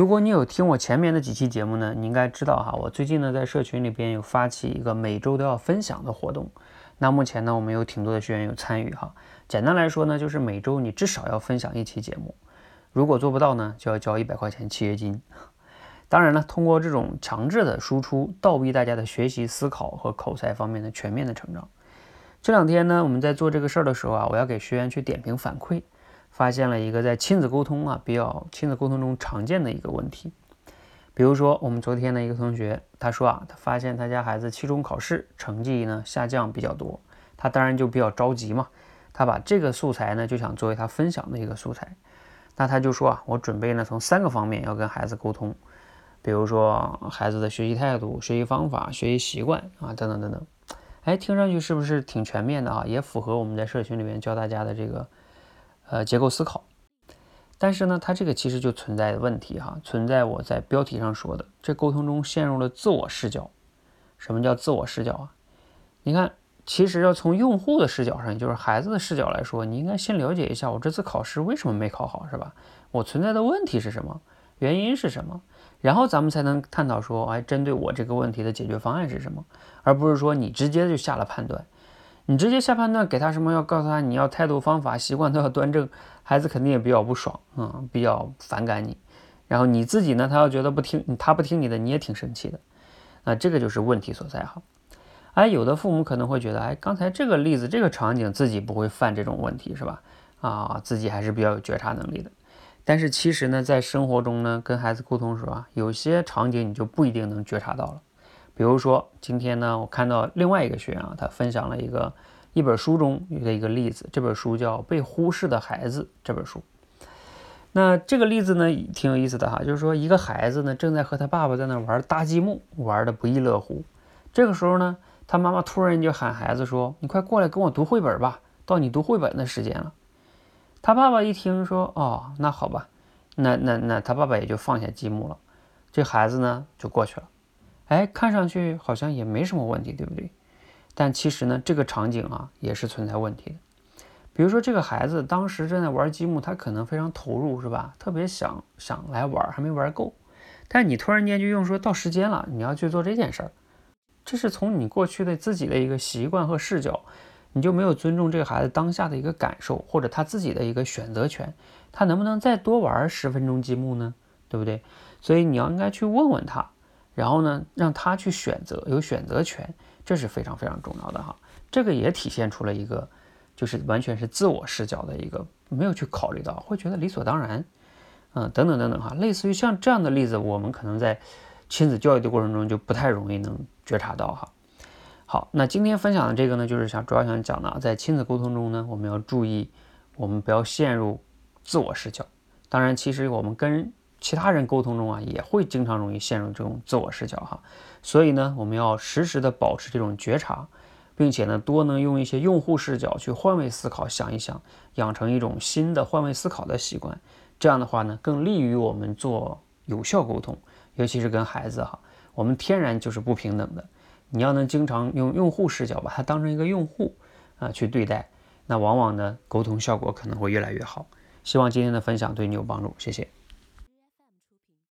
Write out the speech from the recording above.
如果你有听我前面的几期节目呢，你应该知道哈，我最近呢在社群里边有发起一个每周都要分享的活动。那目前呢，我们有挺多的学员有参与哈。简单来说呢，就是每周你至少要分享一期节目，如果做不到呢，就要交一百块钱契约金。当然了，通过这种强制的输出，倒逼大家的学习、思考和口才方面的全面的成长。这两天呢，我们在做这个事儿的时候啊，我要给学员去点评反馈。发现了一个在亲子沟通啊比较亲子沟通中常见的一个问题，比如说我们昨天的一个同学，他说啊，他发现他家孩子期中考试成绩呢下降比较多，他当然就比较着急嘛，他把这个素材呢就想作为他分享的一个素材，那他就说啊，我准备呢从三个方面要跟孩子沟通，比如说孩子的学习态度、学习方法、学习习惯啊等等等等，哎，听上去是不是挺全面的啊？也符合我们在社群里面教大家的这个。呃，结构思考，但是呢，它这个其实就存在问题哈，存在我在标题上说的，这沟通中陷入了自我视角。什么叫自我视角啊？你看，其实要从用户的视角上，也就是孩子的视角来说，你应该先了解一下我这次考试为什么没考好，是吧？我存在的问题是什么？原因是什么？然后咱们才能探讨说，哎，针对我这个问题的解决方案是什么，而不是说你直接就下了判断。你直接下判断给他什么？要告诉他你要态度、方法、习惯都要端正，孩子肯定也比较不爽啊，比较反感你。然后你自己呢，他要觉得不听，他不听你的，你也挺生气的。那这个就是问题所在哈。哎，有的父母可能会觉得，哎，刚才这个例子、这个场景自己不会犯这种问题是吧？啊，自己还是比较有觉察能力的。但是其实呢，在生活中呢，跟孩子沟通时候啊，有些场景你就不一定能觉察到了。比如说，今天呢，我看到另外一个学员啊，他分享了一个一本书中的一个例子。这本书叫《被忽视的孩子》这本书。那这个例子呢，挺有意思的哈，就是说一个孩子呢，正在和他爸爸在那玩搭积木，玩的不亦乐乎。这个时候呢，他妈妈突然就喊孩子说：“你快过来跟我读绘本吧，到你读绘本的时间了。”他爸爸一听说：“哦，那好吧，那那那他爸爸也就放下积木了。”这孩子呢，就过去了。哎，看上去好像也没什么问题，对不对？但其实呢，这个场景啊也是存在问题的。比如说，这个孩子当时正在玩积木，他可能非常投入，是吧？特别想想来玩，还没玩够。但你突然间就用说到时间了，你要去做这件事儿，这是从你过去的自己的一个习惯和视角，你就没有尊重这个孩子当下的一个感受，或者他自己的一个选择权，他能不能再多玩十分钟积木呢？对不对？所以你要应该去问问他。然后呢，让他去选择，有选择权，这是非常非常重要的哈。这个也体现出了一个，就是完全是自我视角的一个，没有去考虑到，会觉得理所当然，嗯，等等等等哈。类似于像这样的例子，我们可能在亲子教育的过程中就不太容易能觉察到哈。好，那今天分享的这个呢，就是想主要想讲的，在亲子沟通中呢，我们要注意，我们不要陷入自我视角。当然，其实我们跟其他人沟通中啊，也会经常容易陷入这种自我视角哈，所以呢，我们要时时的保持这种觉察，并且呢，多能用一些用户视角去换位思考，想一想，养成一种新的换位思考的习惯。这样的话呢，更利于我们做有效沟通，尤其是跟孩子哈，我们天然就是不平等的。你要能经常用用户视角把它当成一个用户啊去对待，那往往呢，沟通效果可能会越来越好。希望今天的分享对你有帮助，谢谢。